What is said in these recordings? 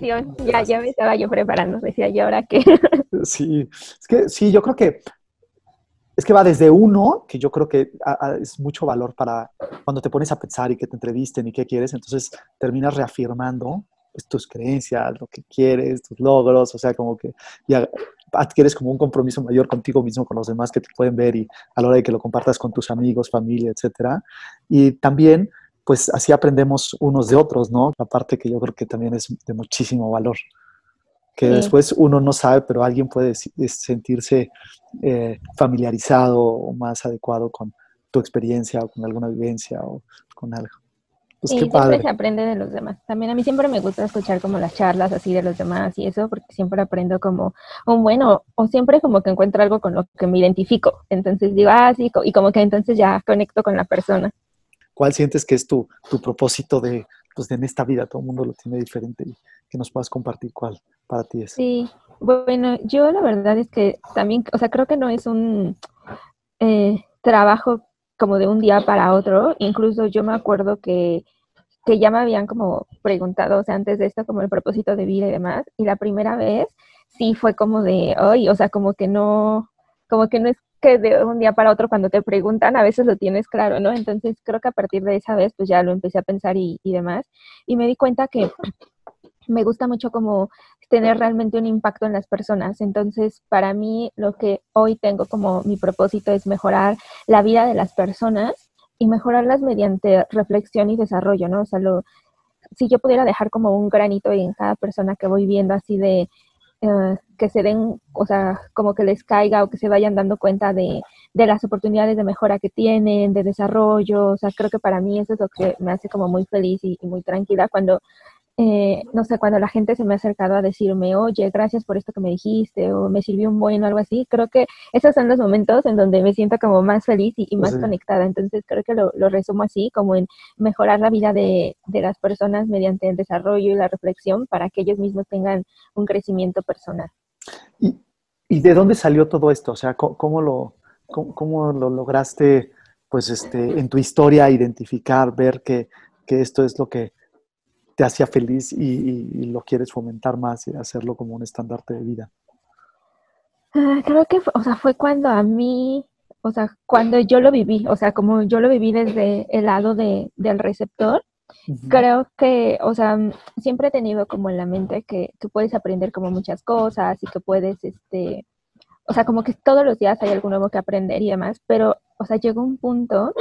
ya, ya me estaba yo preparando, decía yo ahora que... Sí, es que sí, yo creo que es que va desde uno, que yo creo que es mucho valor para cuando te pones a pensar y que te entrevisten y qué quieres, entonces terminas reafirmando pues, tus creencias, lo que quieres, tus logros, o sea, como que ya adquieres como un compromiso mayor contigo mismo, con los demás que te pueden ver y a la hora de que lo compartas con tus amigos, familia, etcétera. Y también, pues así aprendemos unos de otros, ¿no? La parte que yo creo que también es de muchísimo valor que después uno no sabe, pero alguien puede sentirse eh, familiarizado o más adecuado con tu experiencia o con alguna vivencia o con algo. Pues qué padre. siempre se aprende de los demás. También a mí siempre me gusta escuchar como las charlas así de los demás y eso, porque siempre aprendo como un bueno, o siempre como que encuentro algo con lo que me identifico. Entonces digo, ah, sí, y como que entonces ya conecto con la persona. ¿Cuál sientes que es tu, tu propósito de, pues, de en esta vida? Todo el mundo lo tiene diferente y que nos puedas compartir cuál para ti es. Sí, bueno, yo la verdad es que también, o sea, creo que no es un eh, trabajo como de un día para otro. Incluso yo me acuerdo que, que ya me habían como preguntado, o sea, antes de esto, como el propósito de vida y demás. Y la primera vez sí fue como de, hoy, o sea, como que no, como que no es que de un día para otro cuando te preguntan, a veces lo tienes claro, ¿no? Entonces creo que a partir de esa vez, pues ya lo empecé a pensar y, y demás. Y me di cuenta que me gusta mucho como tener realmente un impacto en las personas. Entonces, para mí, lo que hoy tengo como mi propósito es mejorar la vida de las personas y mejorarlas mediante reflexión y desarrollo, ¿no? O sea, lo, si yo pudiera dejar como un granito en cada persona que voy viendo así de eh, que se den, o sea, como que les caiga o que se vayan dando cuenta de, de, las oportunidades de mejora que tienen, de desarrollo, o sea, creo que para mí eso es lo que me hace como muy feliz y, y muy tranquila cuando eh, no sé, cuando la gente se me ha acercado a decirme, oye, gracias por esto que me dijiste, o me sirvió un buen o algo así, creo que esos son los momentos en donde me siento como más feliz y, más conectada. Entonces creo que lo, resumo así, como en mejorar la vida de, las personas mediante el desarrollo y la reflexión para que ellos mismos tengan un crecimiento personal. ¿Y, de dónde salió todo esto? O sea, ¿cómo, lo, cómo, lo lograste, pues, este, en tu historia identificar, ver que, que esto es lo que te hacía feliz y, lo quieres fomentar más y hacerlo como un estandarte de vida? Ah, creo que, o sea, fue cuando a mí, o sea, cuando yo lo viví, o sea, como yo lo viví desde el lado de, del receptor, creo que, o sea, siempre he tenido como en la mente que, que puedes aprender como muchas cosas y que puedes, este, o sea, como que todos los días hay algo nuevo que aprender y demás, pero, o sea, llegó un punto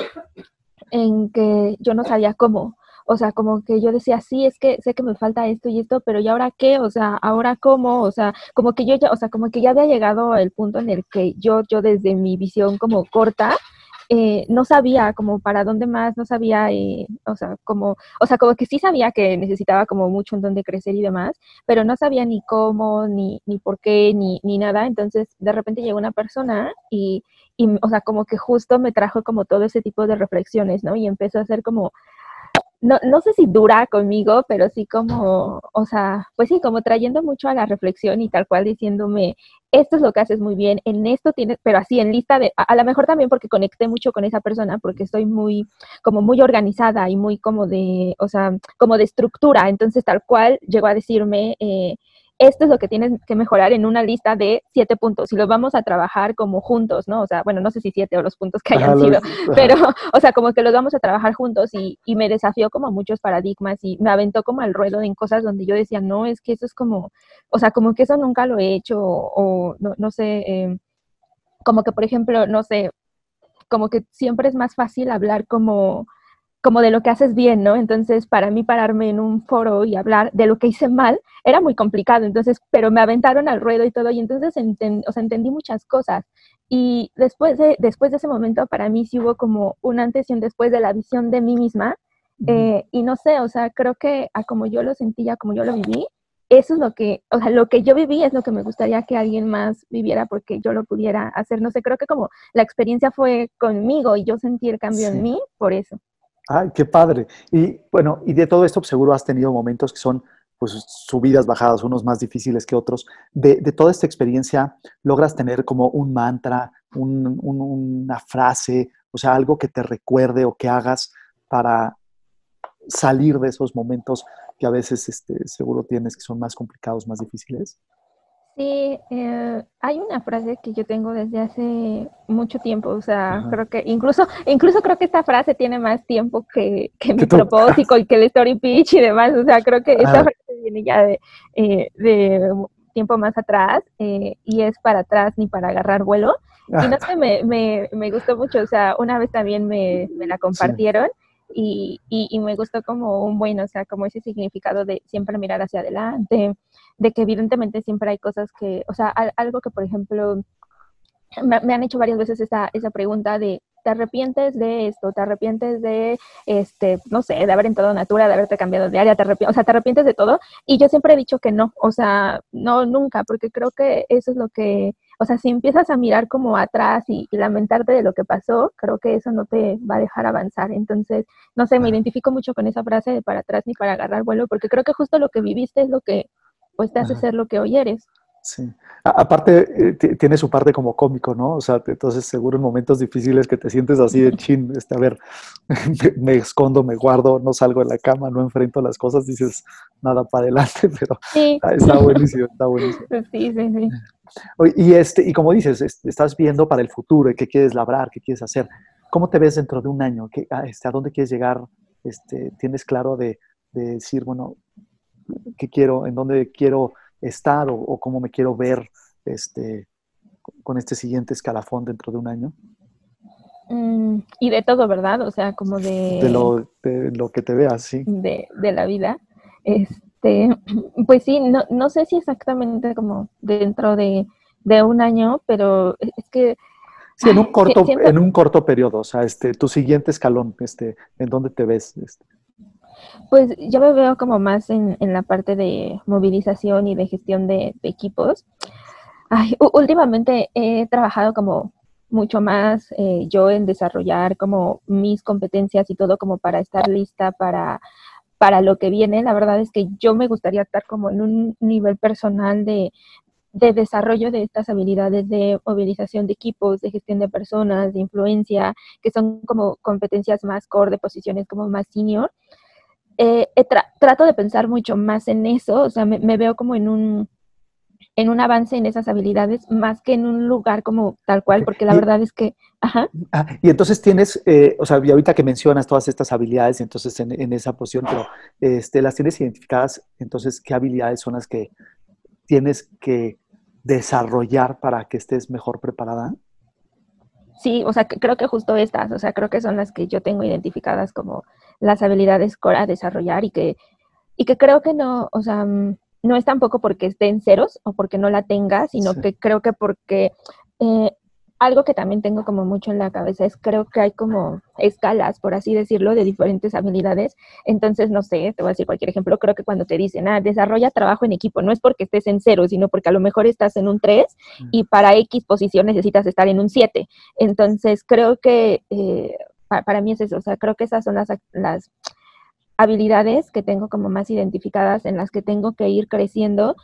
en que yo no sabía cómo, o sea, como que yo decía, sí, es que sé que me falta esto y esto, pero ¿y ahora qué? O sea, ¿ahora cómo? O sea, como que yo ya, o sea, como que ya había llegado el punto en el que yo, yo desde mi visión como corta, eh, no sabía como para dónde más, no sabía, eh, o sea, como, o sea, como que sí sabía que necesitaba como mucho en dónde crecer y demás, pero no sabía ni cómo, ni, ni por qué, ni, ni nada. Entonces, de repente llegó una persona y, y, o sea, como que justo me trajo como todo ese tipo de reflexiones, ¿no? Y empezó a hacer como no, no sé si dura conmigo, pero sí como, o sea, pues sí, como trayendo mucho a la reflexión y tal cual diciéndome, esto es lo que haces muy bien, en esto tienes, pero así en lista de, a, lo mejor también porque conecté mucho con esa persona, porque estoy muy, como muy organizada y muy como de, o sea, como de estructura, entonces tal cual llegó a decirme, eh, esto es lo que tienes que mejorar en una lista de siete puntos y los vamos a trabajar como juntos, ¿no? O sea, bueno, no sé si siete o los puntos que hayan sido, pero, o sea, como que los vamos a trabajar juntos y, y, me desafió como muchos paradigmas y me aventó como al ruedo en cosas donde yo decía, no, es que eso es como, o sea, como que eso nunca lo he hecho o, no, no, sé, eh, como que, por ejemplo, no sé, como que siempre es más fácil hablar como como de lo que haces bien, ¿no? Entonces, para mí pararme en un foro y hablar de lo que hice mal era muy complicado, entonces, pero me aventaron al ruedo y todo, y entonces o sea, entendí muchas cosas. Y después de, después de ese momento, para mí sí hubo como un antes y un después de la visión de mí misma, eh, y no sé, o sea, creo que a como yo lo sentía, como yo lo viví, eso es lo que, o sea, lo que yo viví es lo que me gustaría que alguien más viviera porque yo lo pudiera hacer. No sé, creo que como la experiencia fue conmigo y yo sentí el cambio en mí, por eso. Ay, qué padre. Y bueno, y de todo esto pues, seguro has tenido momentos que son pues subidas, bajadas, unos más difíciles que otros. De, toda esta experiencia, ¿logras tener como un mantra, una frase, o sea, algo que te recuerde o que hagas para salir de esos momentos que a veces este, seguro tienes que son más complicados, más difíciles? Sí, eh, hay una frase que yo tengo desde hace mucho tiempo, o sea, creo que incluso, incluso creo que esta frase tiene más tiempo que, que mi propósito y que el story pitch y demás, o sea, creo que esta frase viene ya de, eh, de tiempo más atrás eh, y es para atrás ni para agarrar vuelo. Y no sé, me, me, me, gustó mucho, o sea, una vez también me, me la compartieron. Y, y, me gustó como un buen, o sea, como ese significado de siempre mirar hacia adelante, de que evidentemente siempre hay cosas que, o sea, algo que, por ejemplo, me, me han hecho varias veces esa, esa pregunta de te arrepientes de esto, te arrepientes de, este, no sé, de haber entrado a Natura, de haberte cambiado de área, te arrepientes, o sea, te arrepientes de todo. Y yo siempre he dicho que no, o sea, no, nunca, porque creo que eso es lo que, o sea, si empiezas a mirar como atrás y, lamentarte de lo que pasó, creo que eso no te va a dejar avanzar. Entonces, no sé, me identifico mucho con esa frase de para atrás ni para agarrar vuelo, porque creo que justo lo que viviste es lo que, pues, te hace ser lo que hoy eres. Sí. aparte, eh, tiene su parte como cómico, ¿no? O sea, entonces seguro en momentos difíciles que te sientes así de chin, este, a ver, me, escondo, me guardo, no salgo de la cama, no enfrento las cosas, dices nada para adelante, pero está buenísimo, está buenísimo. Sí, sí, sí. Y, este, y como dices, estás viendo para el futuro, qué quieres labrar, qué quieres hacer. ¿Cómo te ves dentro de un año? ¿Qué, ah, este, ¿A dónde quieres llegar? Este, ¿Tienes claro de, de decir, bueno, qué quiero, en dónde quiero estar o, cómo me quiero ver este, con este siguiente escalafón dentro de un año? Mm, y de todo, ¿verdad? O sea, como de... De lo, de lo que te veas, sí. De, de, la vida. Este, pues sí, no, no sé si exactamente como dentro de, de un año, pero es que... Sí, en un corto, en un corto periodo, o sea, este, tu siguiente escalón, este, ¿en dónde te ves? Este? Pues yo me veo como más en, la parte de movilización y de gestión de, equipos. últimamente he trabajado como mucho más eh, yo en desarrollar como mis competencias y todo como para estar lista para, para lo que viene. La verdad es que yo me gustaría estar como en un nivel personal de, de desarrollo de estas habilidades de movilización de equipos, de gestión de personas, de influencia, que son como competencias más core, de posiciones como más senior. Eh, trato de pensar mucho más en eso, o sea, me, veo como en un, en un avance en esas habilidades más que en un lugar como tal cual, porque la verdad es que... Ajá. Ah, y entonces tienes, eh, o sea, y ahorita que mencionas todas estas habilidades, entonces en, esa posición, pero este, las tienes identificadas, entonces, ¿qué habilidades son las que tienes que desarrollar para que estés mejor preparada? Sí, o sea, creo que justo estas, o sea, creo que son las que yo tengo identificadas como las habilidades a desarrollar y que, y que creo que no, o sea, mm, no es tampoco porque esté en ceros o porque no la tenga, sino que creo que porque eh, algo que también tengo como mucho en la cabeza es creo que hay como escalas, por así decirlo, de diferentes habilidades. Entonces, no sé, te voy a decir cualquier ejemplo, creo que cuando te dicen, ah, desarrolla trabajo en equipo, no es porque estés en cero, sino porque a lo mejor estás en un 3 y para X posición necesitas estar en un 7. Entonces, creo que eh, para, mí es eso, o sea, creo que esas son las, las habilidades que tengo como más identificadas en las que tengo que ir creciendo.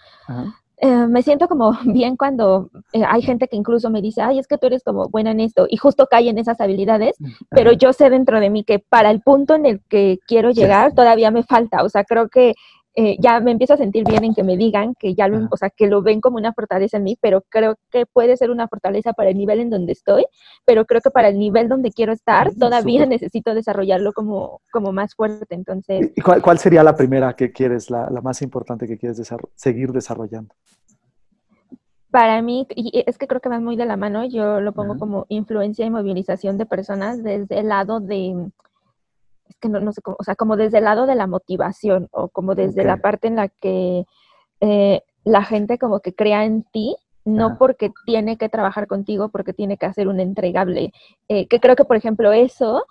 Eh, me siento como bien cuando eh, hay gente que incluso me dice, ay, es que tú eres como buena en esto y justo cae en esas habilidades, pero yo sé dentro de mí que para el punto en el que quiero llegar todavía me falta, o sea, creo que eh, ya me empiezo a sentir bien en que me digan que ya lo, o sea, que lo ven como una fortaleza en mí, pero creo que puede ser una fortaleza para el nivel en donde estoy, pero creo que para el nivel donde quiero estar todavía necesito desarrollarlo como, como más fuerte. Entonces, ¿Y cuál, sería la primera que quieres, la, la más importante que quieres seguir desarrollando? Para mí, y es que creo que va muy de la mano, yo lo pongo como influencia y movilización de personas desde el lado de es que no, sé cómo, o sea, como desde el lado de la motivación o como desde la parte en la que eh, la gente como que crea en ti, no porque tiene que trabajar contigo, porque tiene que hacer un entregable. Eh, que creo que, por ejemplo, eso,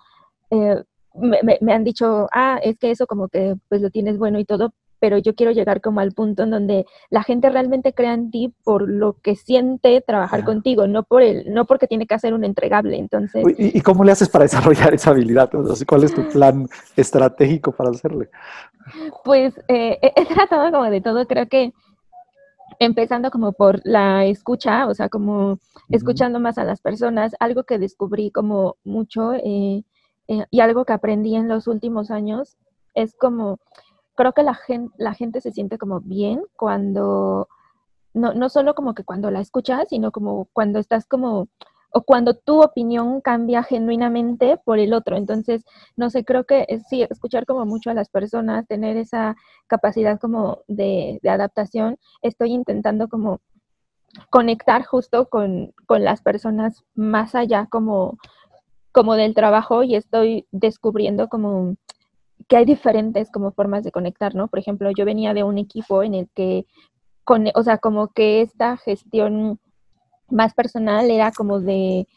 eh, me, me, han dicho, ah, es que eso como que pues lo tienes bueno y todo, pero yo quiero llegar como al punto en donde la gente realmente crea en ti por lo que siente trabajar contigo, no por el, no porque tiene que hacer un entregable. Entonces, ¿Y, cómo le haces para desarrollar esa habilidad? ¿Cuál es tu plan estratégico para hacerle? Pues eh, he tratado como de todo, creo que empezando como por la escucha, o sea, como escuchando más a las personas, algo que descubrí como mucho eh, eh, y algo que aprendí en los últimos años es como creo que la gente, la gente se siente como bien cuando, no, no solo como que cuando la escuchas, sino como cuando estás como o cuando tu opinión cambia genuinamente por el otro. Entonces, no sé, creo que sí, escuchar como mucho a las personas, tener esa capacidad como de, adaptación, estoy intentando como conectar justo con, las personas más allá como, como del trabajo y estoy descubriendo como que hay diferentes como formas de conectar, ¿no? Por ejemplo, yo venía de un equipo en el que, con, o sea, como que esta gestión más personal era como de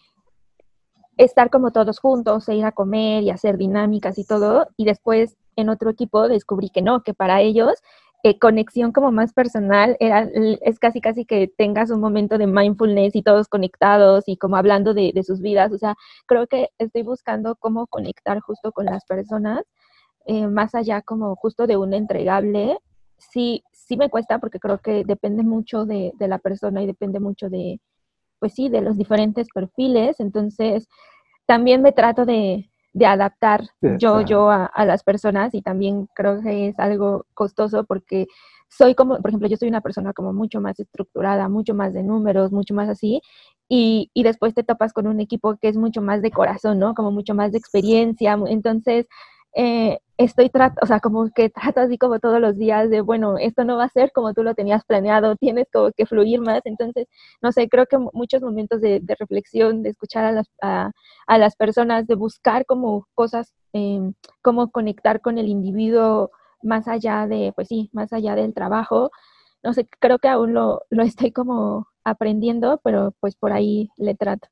estar como todos juntos, e ir a comer y hacer dinámicas y todo. Y después en otro equipo descubrí que no, que para ellos eh, conexión como más personal era, es casi casi que tengas un momento de mindfulness y todos conectados y como hablando de, sus vidas. O sea, creo que estoy buscando cómo conectar justo con las personas, eh, más allá como justo de un entregable. Sí, sí me cuesta porque creo que depende mucho de la persona y depende mucho de, pues sí, de los diferentes perfiles. Entonces, también me trato de, adaptar yo, yo a, las personas y también creo que es algo costoso porque soy como, por ejemplo, yo soy una persona como mucho más estructurada, mucho más de números, mucho más así, y, y después te topas con un equipo que es mucho más de corazón, ¿no? Como mucho más de experiencia. Entonces, eh, estoy tratando, o sea, como que trato así como todos los días de, bueno, esto no va a ser como tú lo tenías planeado, tienes como que fluir más. Entonces, no sé, creo que muchos momentos de, reflexión, de escuchar a las, a, las, personas, de buscar como cosas, eh, cómo conectar con el individuo más allá de, pues sí, más allá del trabajo. No sé, creo que aún lo, lo estoy como aprendiendo, pero pues por ahí le trato.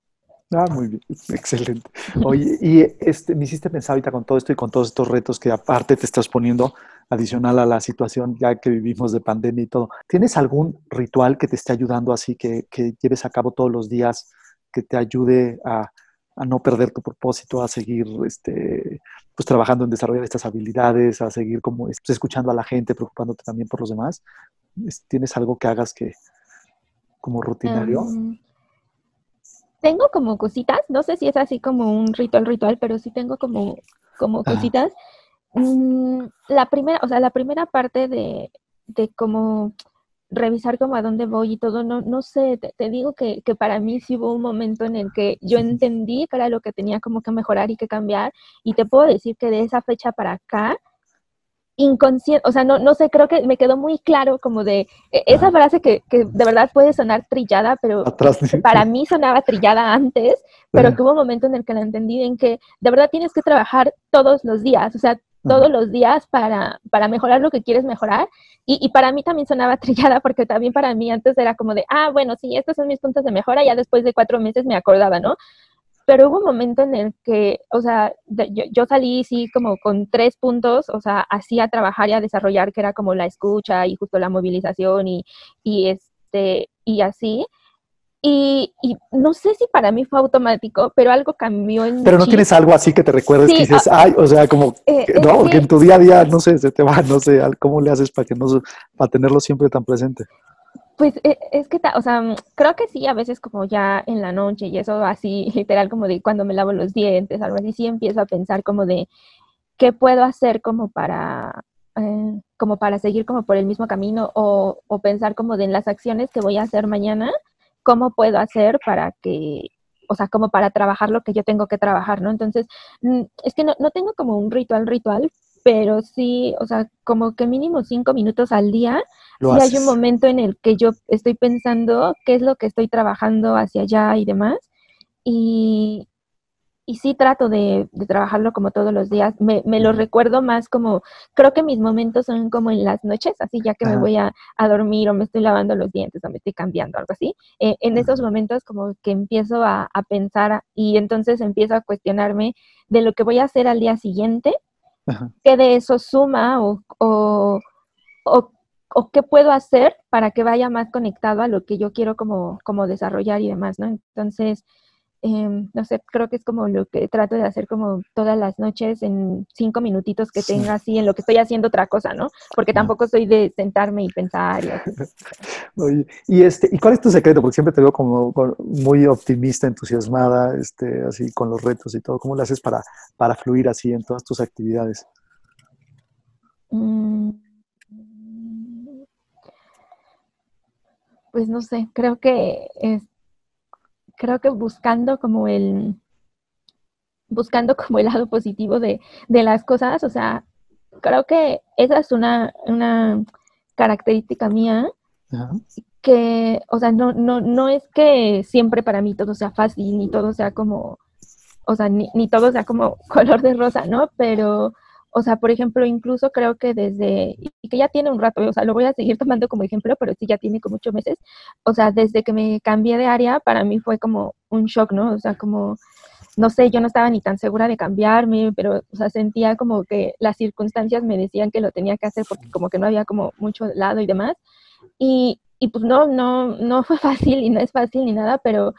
Ah, muy bien, excelente. Oye, y este, me hiciste pensar ahorita con todo esto y con todos estos retos que aparte te estás poniendo adicional a la situación ya que vivimos de pandemia y todo. ¿Tienes algún ritual que te esté ayudando así, que, que lleves a cabo todos los días, que te ayude a, a no perder tu propósito, a seguir este, pues, trabajando en desarrollar estas habilidades, a seguir como pues, escuchando a la gente, preocupándote también por los demás? ¿Tienes algo que hagas que como rutinario? Em, tengo como cositas, no sé si es así como un ritual ritual, pero sí tengo como, como cositas. Mm, la primera, o sea, la primera parte de, de como revisar como a dónde voy y todo, no, no sé, te, digo que, que, para mí sí hubo un momento en el que yo entendí que era lo que tenía como que mejorar y que cambiar y te puedo decir que de esa fecha para acá inconsciente, o sea, no, no sé, creo que me quedó muy claro como de e, esa frase que, que de verdad puede sonar trillada, pero para mí sonaba trillada antes, pero que hubo un momento en el que la entendí en que de verdad tienes que trabajar todos los días, o sea, todos los días para, para mejorar lo que quieres mejorar. Y, y, para mí también sonaba trillada porque también para mí antes era como de, ah, bueno, sí, estos son mis puntos de mejora, ya después de cuatro meses me acordaba, ¿no? Pero hubo un momento en el que, o sea, yo, salí sí como con tres puntos, o sea, así a trabajar y a desarrollar, que era como la escucha y justo la movilización y, y este, y así. Y, y, no sé si para mí fue automático, pero algo cambió en Pero no tienes algo así que te recuerdes que dices, ah, ay, o sea, como, eh, no, porque en tu día a día, no sé, se te va, no sé, ¿cómo le haces para que no, para tenerlo siempre tan presente? Pues e, es que, o sea, creo que sí, a veces como ya en la noche y eso así, literal como de cuando me lavo los dientes, algo así, sí empiezo a pensar como de qué puedo hacer como para, eh, como para seguir como por el mismo camino o, o, pensar como de en las acciones que voy a hacer mañana, cómo puedo hacer para que, o sea, como para trabajar lo que yo tengo que trabajar, ¿no? Entonces, mm, es que no, no tengo como un ritual ritual, pero sí, o sea, como que mínimo cinco minutos al día, sí hay un momento en el que yo estoy pensando qué es lo que estoy trabajando hacia allá y demás. Y, y sí trato de, trabajarlo como todos los días. Me, lo recuerdo más como, creo que mis momentos son como en las noches, así ya que me voy a, dormir o me estoy lavando los dientes o me estoy cambiando, algo así. Eh, en esos momentos como que empiezo a, pensar y entonces empiezo a cuestionarme de lo que voy a hacer al día siguiente qué de eso suma o, o, o, qué puedo hacer para que vaya más conectado a lo que yo quiero como, como desarrollar y demás, ¿no? Entonces, em, no sé, creo que es como lo que trato de hacer como todas las noches en cinco minutitos que tenga así en lo que estoy haciendo otra cosa, ¿no? Porque tampoco soy de sentarme y pensar y Oye, y este, ¿y cuál es tu secreto? Porque siempre te veo como muy optimista, entusiasmada, este, así con los retos y todo. ¿Cómo lo haces para, para fluir así en todas tus actividades? Mm, pues no sé, creo que es, creo que buscando como el, buscando como el lado positivo de, las cosas, o sea, creo que esa es una, una característica mía, que, o sea, no, no, no es que siempre para mí todo sea fácil, ni todo sea como, o sea, ni, ni todo sea como color de rosa, ¿no? Pero, o sea, por ejemplo, incluso creo que desde, y que ya tiene un rato, o sea, lo voy a seguir tomando como ejemplo, pero sí ya tiene como ocho meses, o sea, desde que me cambié de área, para mí fue como un shock, ¿no? O sea, como, no sé, yo no estaba ni tan segura de cambiarme, pero, o sea, sentía como que las circunstancias me decían que lo tenía que hacer porque como que no había como mucho lado y demás. Y, y pues no, no, no fue fácil y no es fácil ni nada, pero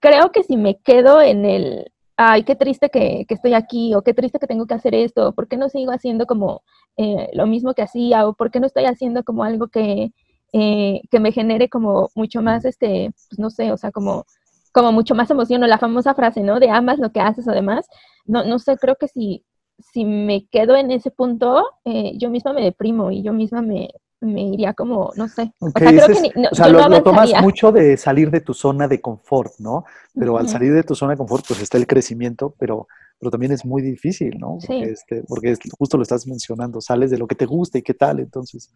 creo que si me quedo en el, ay, qué triste que, estoy aquí, o qué triste que tengo que hacer esto, ¿por qué no sigo haciendo como eh, lo mismo que hacía, o por qué no estoy haciendo como algo que, eh, que me genere como mucho más, este, pues no sé, o sea, como, como mucho más emoción, o la famosa frase, ¿no? De amas lo que haces o demás. No, no sé, creo que si, si me quedo en ese punto, eh, yo misma me deprimo y yo misma me, me iría como, no sé. o sea, creo que o sea lo, tomas mucho de salir de tu zona de confort, ¿no? Pero al salir de tu zona de confort, pues está el crecimiento, pero, pero también es muy difícil, ¿no? Porque, este, porque justo lo estás mencionando, sales de lo que te gusta y qué tal, entonces,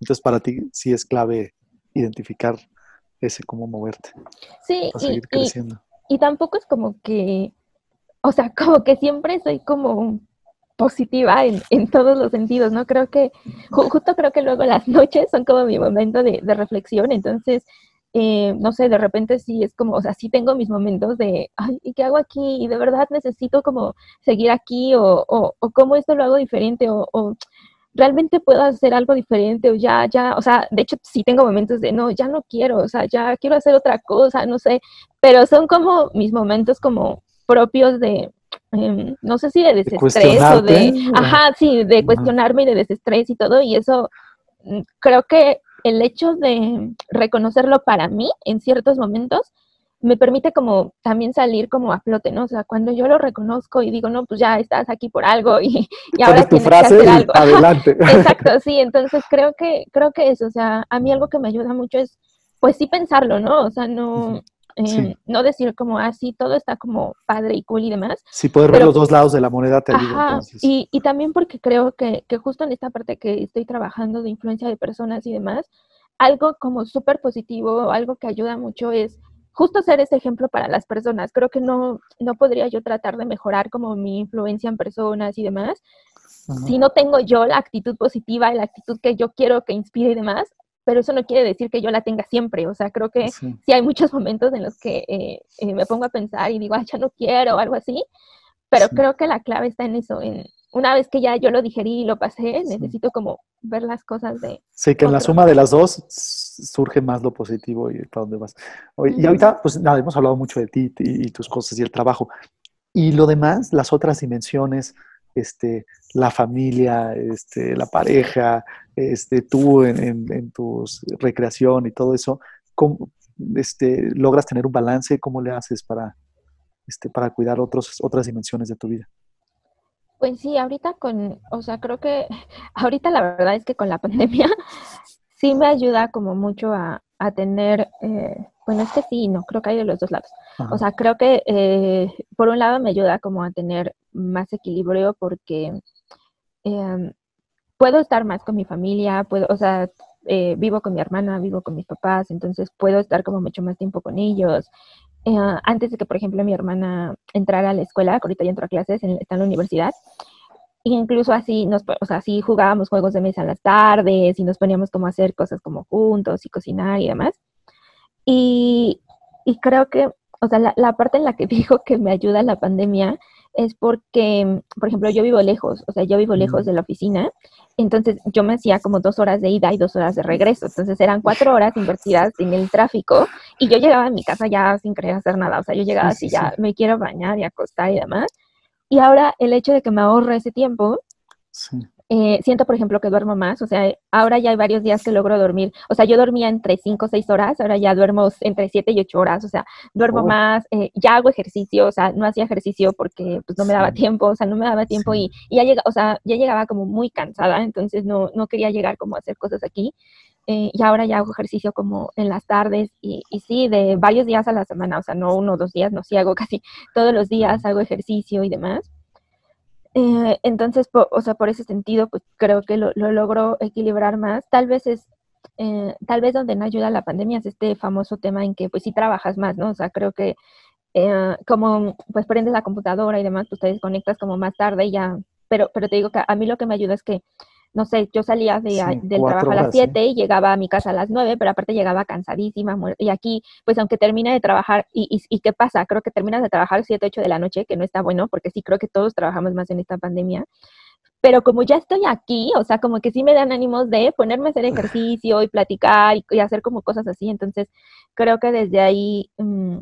entonces para ti sí es clave identificar ese cómo moverte. Sí, para seguir creciendo. y tampoco es como que, o sea, como que siempre soy como positiva en, en, todos los sentidos, ¿no? Creo que, justo creo que luego las noches son como mi momento de, reflexión, entonces, eh, no sé, de repente sí es como, o sea, sí tengo mis momentos de, ay, ¿y qué hago aquí? Y de verdad necesito como seguir aquí, o, o, o cómo esto lo hago diferente, o, o realmente puedo hacer algo diferente o ya, ya, o sea, de hecho sí tengo momentos de no, ya no quiero, o sea, ya quiero hacer otra cosa, no sé, pero son como mis momentos como propios de, Em, no sé si de desestrés o de, ajá, sí, de cuestionarme y de desestrés y todo, y eso mm, creo que el hecho de reconocerlo para mí en ciertos momentos me permite como también salir como a flote, ¿no? O sea, cuando yo lo reconozco y digo, no, pues ya estás aquí por algo y, y ahora tienes que hacer algo. Adelante. Exacto, sí, entonces creo que, creo que eso, o sea, a mí algo que me ayuda mucho es, pues sí pensarlo, ¿no? O sea, no, Em, no decir como así, ah, todo está como padre y cool y demás. Sí, poder ver los dos lados de la moneda te ayuda. Y, y, también porque creo que, que, justo en esta parte que estoy trabajando de influencia de personas y demás, algo como súper positivo, algo que ayuda mucho es justo ser ese ejemplo para las personas. Creo que no, no podría yo tratar de mejorar como mi influencia en personas y demás. Si no tengo yo la actitud positiva, la actitud que yo quiero que inspire y demás, pero eso no quiere decir que yo la tenga siempre. O sea, creo que sí, hay muchos momentos en los que eh, eh, me pongo a pensar y digo, ya no quiero o algo así, pero creo que la clave está en eso, en una vez que ya yo lo digerí y lo pasé, necesito como ver las cosas de... Sí, que en la suma de las dos surge más lo positivo y para dónde vas. Y ahorita, pues nada, hemos hablado mucho de ti y, y tus cosas y el trabajo. Y lo demás, las otras dimensiones, este, la familia, este, la pareja, este, tú en, tu recreación y todo eso, ¿cómo, este, logras tener un balance? ¿Cómo le haces para, este, para cuidar otros, otras dimensiones de tu vida? Pues sí, ahorita con, o sea, creo que ahorita la verdad es que con la pandemia sí me ayuda como mucho a, a tener, eh, bueno, es que sí, no, creo que hay de los dos lados. O sea, creo que eh, por un lado me ayuda como a tener más equilibrio porque em, puedo estar más con mi familia, puedo, o sea, eh, vivo con mi hermana, vivo con mis papás, entonces puedo estar como mucho más tiempo con ellos. Eh, antes de que, por ejemplo, mi hermana entrara a la escuela, ahorita ya entró a clases, está en la universidad, incluso así, nos, o sea, así jugábamos juegos de mesa en las tardes y nos poníamos como a hacer cosas como juntos y cocinar y demás. Y, y creo que, o sea, la, la, parte en la que dijo que me ayuda la pandemia es porque, por ejemplo, yo vivo lejos, o sea, yo vivo lejos de la oficina, entonces yo me hacía como dos horas de ida y dos horas de regreso, entonces eran cuatro horas invertidas en el tráfico y yo llegaba a mi casa ya sin querer hacer nada, o sea, yo llegaba así ya, me quiero bañar y acostar y demás. Y ahora el hecho de que me ahorre ese tiempo, eh, siento, por ejemplo, que duermo más, o sea, ahora ya hay varios días que logro dormir, o sea, yo dormía entre 5 o 6 horas, ahora ya duermo entre 7 y 8 horas, o sea, duermo oh. más, eh, ya hago ejercicio, o sea, no hacía ejercicio porque pues no me daba tiempo, o sea, no me daba tiempo y, ya llega, o sea, ya llegaba como muy cansada, entonces no, no quería llegar como a hacer cosas aquí. Eh, y ahora ya hago ejercicio como en las tardes y, y, sí, de varios días a la semana, o sea, no uno o dos días, no, sí hago casi todos los días, hago ejercicio y demás. Eh, entonces, o sea, por ese sentido, pues creo que lo, logro equilibrar más. Tal vez es, eh, tal vez donde no ayuda la pandemia es este famoso tema en que pues sí trabajas más, ¿no? O sea, creo que eh, como pues prendes la computadora y demás, pues te desconectas como más tarde y ya, pero, pero te digo que a mí lo que me ayuda es que no sé, yo salía de, del trabajo a las 7 y llegaba a mi casa a las 9, pero aparte llegaba cansadísima. Y aquí, pues aunque termine de trabajar, y, y, qué pasa? Creo que terminas de trabajar 7, 8 de la noche, que no está bueno, porque sí creo que todos trabajamos más en esta pandemia. Pero como ya estoy aquí, o sea, como que sí me dan ánimos de ponerme a hacer ejercicio y platicar y, hacer como cosas así. Entonces, creo que desde ahí mm,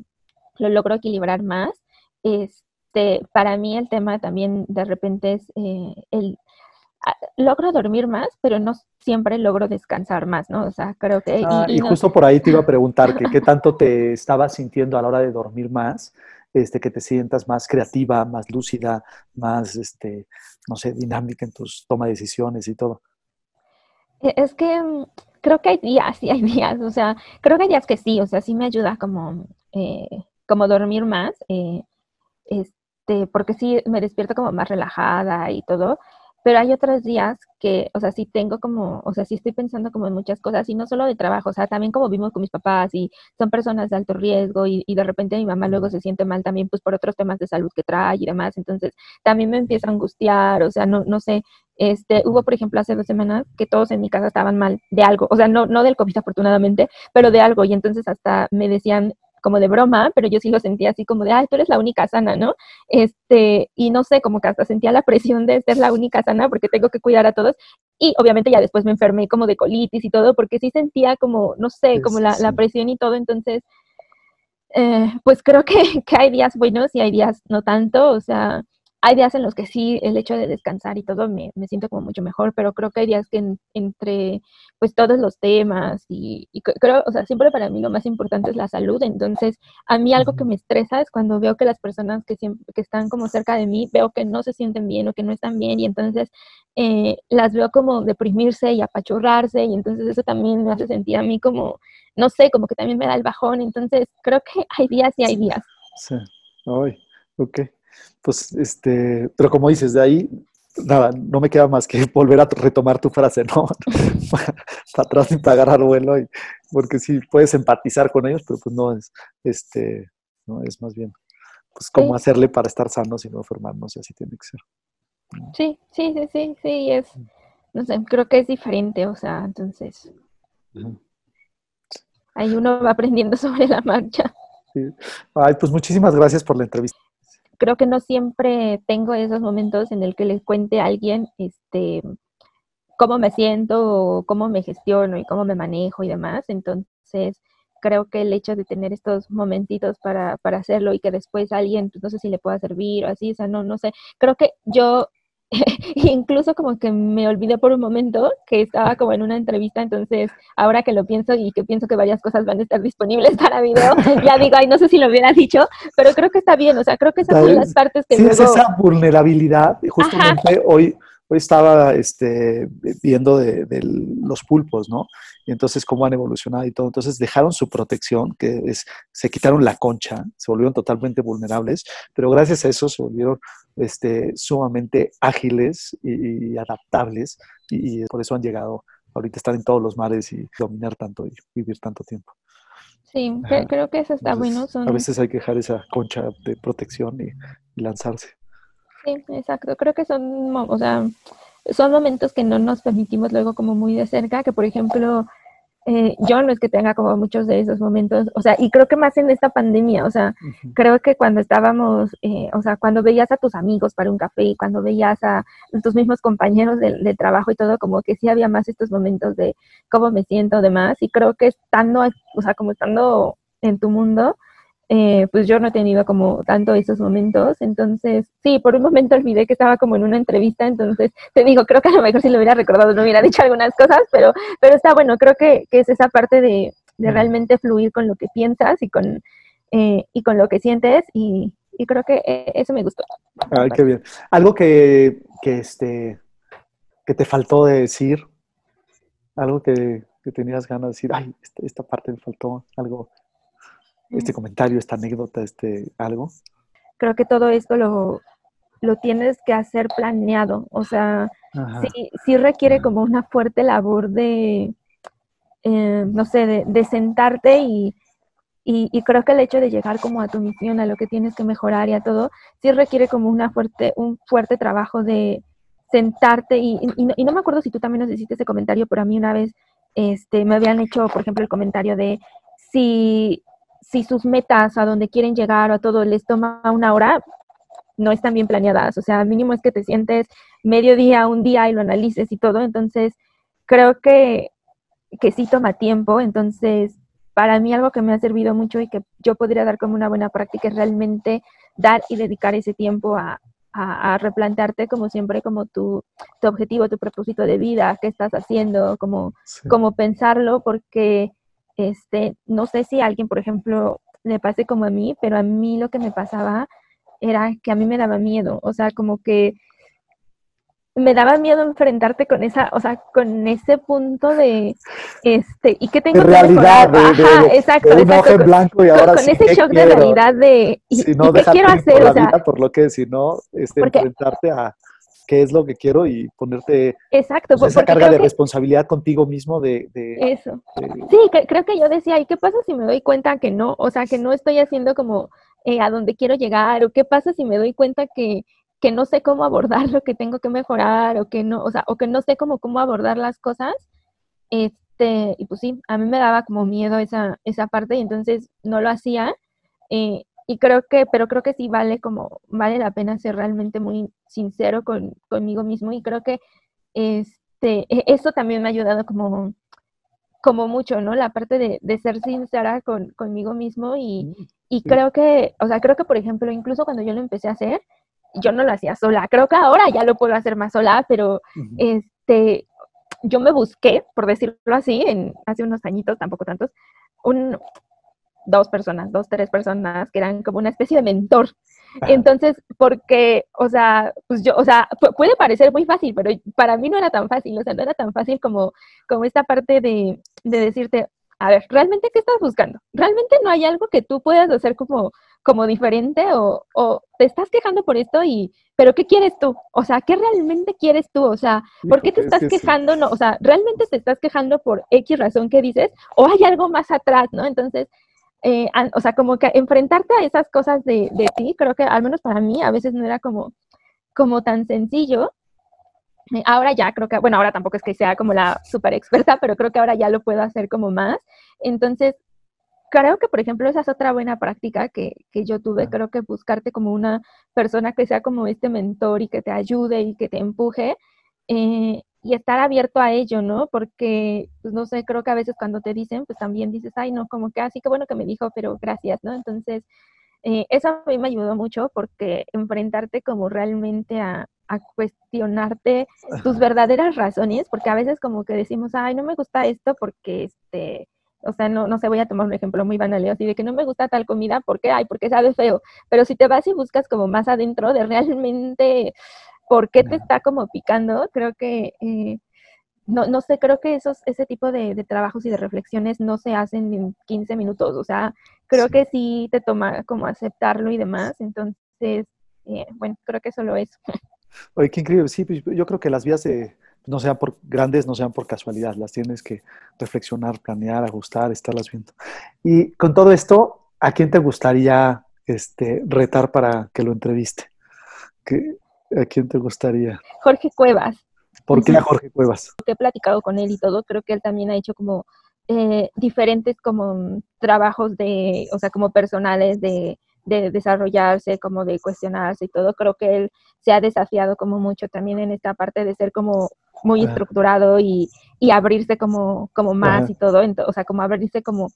lo logro equilibrar más. Este, para mí el tema también de repente es eh, el logro dormir más, pero no siempre logro descansar más, ¿no? O sea, creo que... Ah, y, justo por ahí te iba a preguntar que qué tanto te estabas sintiendo a la hora de dormir más, este, que te sientas más creativa, más lúcida, más, este, no sé, dinámica en tus toma de decisiones y todo. E, es que mm, creo que hay días y hay días, o sea, creo que hay días que sí, o sea, sí me ayuda como, eh, como dormir más, eh, este, porque sí me despierto como más relajada y todo, pero hay otros días que, o sea, sí tengo como, o sea, sí estoy pensando como en muchas cosas, y no solo de trabajo, o sea, también como vimos con mis papás y son personas de alto riesgo y, de repente mi mamá luego se siente mal también pues por otros temas de salud que trae y demás, entonces también me empieza a angustiar, o sea, no, no sé, este, hubo por ejemplo hace dos semanas que todos en mi casa estaban mal de algo, o sea, no, no del COVID afortunadamente, pero de algo, y entonces hasta me decían, como de broma, pero yo sí lo sentía así como de, ay, tú eres la única sana, ¿no? Este, y no sé, como que hasta sentía la presión de ser la única sana porque tengo que cuidar a todos. Y obviamente ya después me enfermé como de colitis y todo, porque sí sentía como, no sé, como la, la presión y todo, entonces, eh, pues creo que, que hay días buenos y hay días no tanto, o sea, hay días en los que sí, el hecho de descansar y todo me, me siento como mucho mejor, pero creo que hay días que entre pues todos los temas y, creo, o sea, siempre para mí lo más importante es la salud, entonces a mí algo que me estresa es cuando veo que las personas que, siempre, que están como cerca de mí, veo que no se sienten bien o que no están bien y entonces eh, las veo como deprimirse y apachurrarse y entonces eso también me hace sentir a mí como, no sé, como que también me da el bajón, entonces creo que hay días y hay días. Sí, Ay, ok pues, este, pero como dices, de ahí, nada, no me queda más que volver a retomar tu frase, ¿no? para atrás y para agarrar vuelo, y, porque sí puedes empatizar con ellos, pero pues no es, este, no es más bien, pues cómo hacerle para estar sanos y no enfermarnos, y así tiene que ser. Sí, sí, sí, sí, sí, es, no sé, creo que es diferente, o sea, entonces, ahí uno va aprendiendo sobre la marcha. Sí. Ay, pues muchísimas gracias por la entrevista creo que no siempre tengo esos momentos en el que les cuente a alguien este, cómo me siento, cómo me gestiono y cómo me manejo y demás. Entonces, creo que el hecho de tener estos momentitos para, para hacerlo y que después alguien, pues no sé si le pueda servir o así, o sea, no, no sé. Creo que yo incluso como que me olvidé por un momento que estaba como en una entrevista, entonces ahora que lo pienso y que pienso que varias cosas van a estar disponibles para video, ya digo, ay, no sé si lo hubiera dicho, pero creo que está bien, o sea, creo que esas son las partes que... Sí, es esa vulnerabilidad, justamente hoy hoy estaba este, viendo de, los pulpos, ¿no? Y entonces cómo han evolucionado y todo. Entonces dejaron su protección, que es, se quitaron la concha, se volvieron totalmente vulnerables, pero gracias a eso se volvieron este, sumamente ágiles y, adaptables y, por eso han llegado ahorita a estar en todos los mares y dominar tanto y vivir tanto tiempo. Sí, creo que eso está bueno. A veces hay que dejar esa concha de protección y lanzarse. Sí, exacto. Creo que son, o sea, son momentos que no nos permitimos luego como muy de cerca, que por ejemplo, eh, yo no es que tenga como muchos de esos momentos, o sea, y creo que más en esta pandemia, o sea, creo que cuando estábamos, eh, o sea, cuando veías a tus amigos para un café y cuando veías a tus mismos compañeros de, trabajo y todo, como que sí había más estos momentos de cómo me siento, demás, y creo que estando, o sea, como estando en tu mundo, eh, pues yo no he tenido como tanto esos momentos. Entonces, sí, por un momento olvidé que estaba como en una entrevista, entonces te digo, creo que a lo mejor si lo hubiera recordado no hubiera dicho algunas cosas, pero, pero está bueno, creo que, que es esa parte de, de, realmente fluir con lo que piensas y con, eh, y con lo que sientes y, y, creo que e, eso me gustó. Ay, qué bien. Algo que, que, este, que te faltó de decir, algo que, que tenías ganas de decir, ay, esta, esta parte me faltó, algo este comentario, esta anécdota, este algo? Creo que todo esto lo, lo tienes que hacer planeado, o sea, sí, sí, requiere como una fuerte labor de, eh, no sé, de, de sentarte y, y, y, creo que el hecho de llegar como a tu misión, a lo que tienes que mejorar y a todo, sí requiere como una fuerte, un fuerte trabajo de sentarte y, y, no, y no me acuerdo si tú también nos hiciste ese comentario, pero a mí una vez este, me habían hecho, por ejemplo, el comentario de si si sus metas a donde quieren llegar o a todo les toma una hora, no están bien planeadas. O sea, mínimo es que te sientes medio día, un día y lo analices y todo. Entonces, creo que, que sí toma tiempo. Entonces, para mí algo que me ha servido mucho y que yo podría dar como una buena práctica es realmente dar y dedicar ese tiempo a, a, replantearte como siempre como tu, tu, objetivo, tu propósito de vida, qué estás haciendo, como, sí. como pensarlo, porque este, no sé si a alguien, por ejemplo, le pase como a mí, pero a mí lo que me pasaba era que a mí me daba miedo, o sea, como que me daba miedo enfrentarte con esa, o sea, con ese punto de, este, y que tengo de realidad, que de, Ajá, de, exacto, de exacto, con, blanco y ahora con sí, ese shock quiero? de realidad de, y, si no, y qué quiero hacer, por o sea, vida, por lo que, si no, este, porque, enfrentarte a qué es lo que quiero y ponerte exacto, pues, esa carga de que, responsabilidad contigo mismo de, de eso. sí, que, creo que yo decía, ¿y qué pasa si me doy cuenta que no? O sea, que no estoy haciendo como eh, a donde quiero llegar, o qué pasa si me doy cuenta que, que no sé cómo abordar lo que tengo que mejorar, o que no, o sea, o que no sé cómo, cómo abordar las cosas. Este, y pues sí, a mí me daba como miedo esa, esa parte y entonces no lo hacía. Eh, y creo que, pero creo que sí vale como, vale la pena ser realmente muy sincero con, conmigo mismo y creo que este, eso también me ha ayudado como, como mucho, ¿no? La parte de, de ser sincera con, conmigo mismo y, y creo que, o sea, creo que por ejemplo, incluso cuando yo lo empecé a hacer, yo no lo hacía sola, creo que ahora ya lo puedo hacer más sola, pero uh -huh. este, yo me busqué, por decirlo así, en hace unos añitos, tampoco tantos, un, dos personas, dos, tres personas que eran como una especie de mentor. Entonces, porque, o sea, pues yo, o sea, puede parecer muy fácil, pero para mí no era tan fácil, o sea, no era tan fácil como, como esta parte de, de decirte, a ver, ¿realmente qué estás buscando? ¿Realmente no hay algo que tú puedas hacer como, como diferente o, o te estás quejando por esto y, pero ¿qué quieres tú? O sea, ¿qué realmente quieres tú? O sea, ¿por qué te estás es que quejando? Sí. No, o sea, ¿realmente te estás quejando por X razón que dices o hay algo más atrás, ¿no? Entonces, eh, o sea, como que enfrentarte a esas cosas de, de, ti, creo que al menos para mí a veces no era como, como tan sencillo. Eh, ahora ya creo que, bueno, ahora tampoco es que sea como la súper experta, pero creo que ahora ya lo puedo hacer como más. Entonces, creo que, por ejemplo, esa es otra buena práctica que, que yo tuve. Creo que buscarte como una persona que sea como este mentor y que te ayude y que te empuje. Eh, y estar abierto a ello, ¿no? Porque, pues no sé, creo que a veces cuando te dicen, pues también dices, ay, no, como que así, ah, que bueno que me dijo, pero gracias, ¿no? Entonces, eh, eso a mí me ayudó mucho porque enfrentarte como realmente a, a, cuestionarte tus verdaderas razones, porque a veces como que decimos, ay, no me gusta esto porque, este, o sea, no, no sé, voy a tomar un ejemplo muy banal, así de que no me gusta tal comida, ¿por qué? Ay, porque sabe feo. Pero si te vas y buscas como más adentro de realmente por qué te está como picando, creo que, eh, no, no sé, creo que esos, ese tipo de, de, trabajos y de reflexiones no se hacen en 15 minutos, o sea, creo sí. que sí te toma como aceptarlo y demás, entonces, eh, bueno, creo que solo eso. Oye, qué increíble, sí, pues yo creo que las vías de, no sean por grandes, no sean por casualidad, las tienes que reflexionar, planear, ajustar, estarlas viendo. Y con todo esto, ¿a quién te gustaría este, retar para que lo entreviste? ¿Qué, ¿A quién te gustaría? Jorge Cuevas. ¿Por qué a Jorge Cuevas? Porque he platicado con él y todo, creo que él también ha hecho como eh, diferentes como trabajos de, o sea, como personales de, de, desarrollarse, como de cuestionarse y todo. Creo que él se ha desafiado como mucho también en esta parte de ser como muy ah. estructurado y, y, abrirse como, como más ah. y todo, o sea, como abrirse como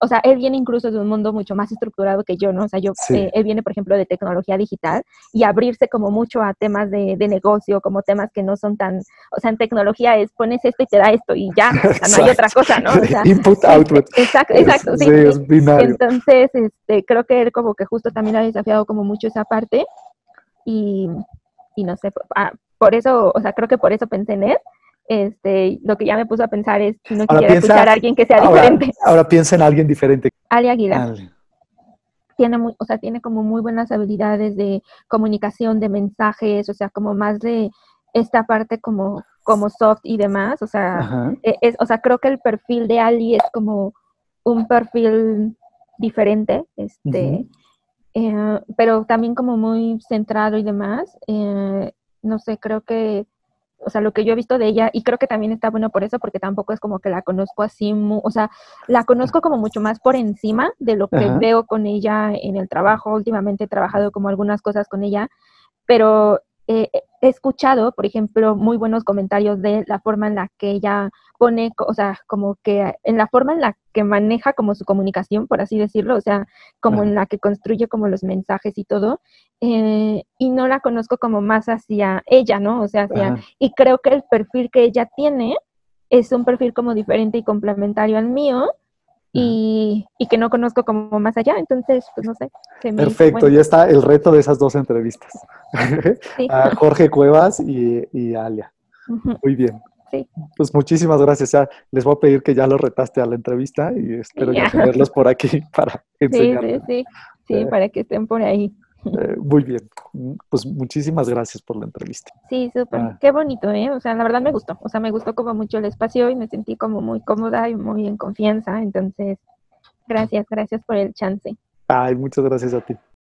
o sea, él viene incluso de un mundo mucho más estructurado que yo, ¿no? O sea, yo, eh, él viene, por ejemplo, de tecnología digital y abrirse como mucho a temas de, de, negocio, como temas que no son tan, o sea, en tecnología es pones esto y te da esto y ya, o sea, no hay otra cosa, ¿no? O sea, Input, output. Exacto, exacto, sí. Entonces, este, creo que él como que justo también ha desafiado como mucho esa parte y, y no sé, ah, por eso, o sea, creo que por eso pensé en él este, lo que ya me puso a pensar es si no quisiera escuchar a alguien que sea diferente. Ahora piensa en alguien diferente. Ali Aguilar. Tiene, muy, o sea, tiene como muy buenas habilidades de comunicación, de mensajes, o sea, como más de esta parte como, como soft y demás, o sea, e, es, o sea, creo que el perfil de Ali es como un perfil diferente, este, eh, pero también como muy centrado y demás. Eh, no sé, creo que o sea, lo que yo he visto de ella, y creo que también está bueno por eso, porque tampoco es como que la conozco así, o sea, la conozco como mucho más por encima de lo que veo con ella en el trabajo. Últimamente he trabajado como algunas cosas con ella, pero he escuchado, por ejemplo, muy buenos comentarios de la forma en la que ella pone, o sea, como que en la forma en la que maneja como su comunicación, por así decirlo, o sea, como en la que construye como los mensajes y todo, eh, y no la conozco como más hacia ella, ¿no? O sea, hacia, y creo que el perfil que ella tiene es un perfil como diferente y complementario al mío, y, y, que no conozco como más allá, entonces, pues no sé. Perfecto, ya está el reto de esas dos entrevistas. a Jorge Cuevas y, y a Alia. Muy bien. Sí. Pues muchísimas gracias. Ya les voy a pedir que ya los retaste a la entrevista y espero ya, tenerlos por aquí para enseñarles. Sí, sí, sí, sí, para que estén por ahí. Eh, muy bien. Pues muchísimas gracias por la entrevista. Sí, súper. Ah. Qué bonito, ¿eh? O sea, la verdad me gustó. O sea, me gustó como mucho el espacio y me sentí como muy cómoda y muy en confianza. Entonces, gracias, gracias por el chance. Ay, muchas gracias a ti.